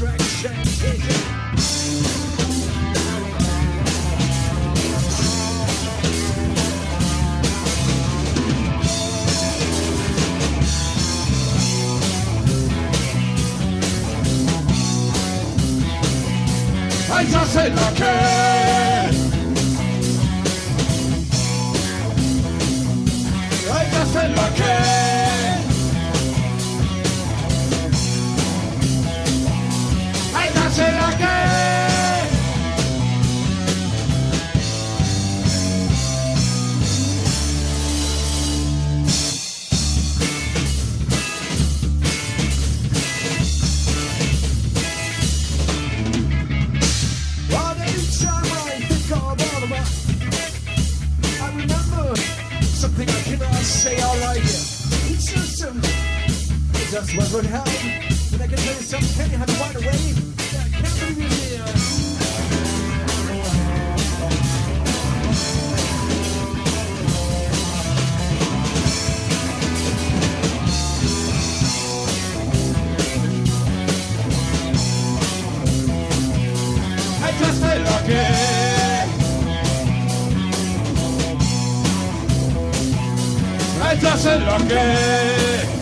I just said, lucky. I just ain't lucky. Something I cannot say all right here. It's just um, just what would happen. But I can tell you something, I just say lucky.